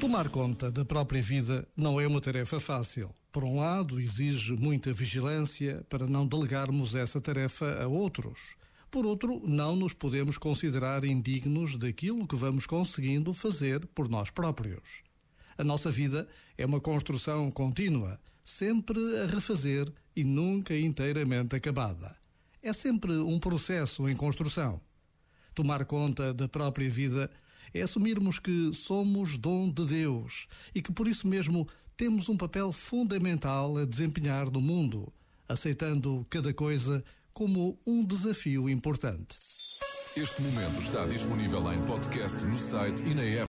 Tomar conta da própria vida não é uma tarefa fácil. Por um lado, exige muita vigilância para não delegarmos essa tarefa a outros. Por outro, não nos podemos considerar indignos daquilo que vamos conseguindo fazer por nós próprios. A nossa vida é uma construção contínua, sempre a refazer e nunca inteiramente acabada. É sempre um processo em construção. Tomar conta da própria vida é assumirmos que somos dom de Deus e que por isso mesmo temos um papel fundamental a desempenhar no mundo, aceitando cada coisa como um desafio importante. Este momento está disponível em podcast no site e na app.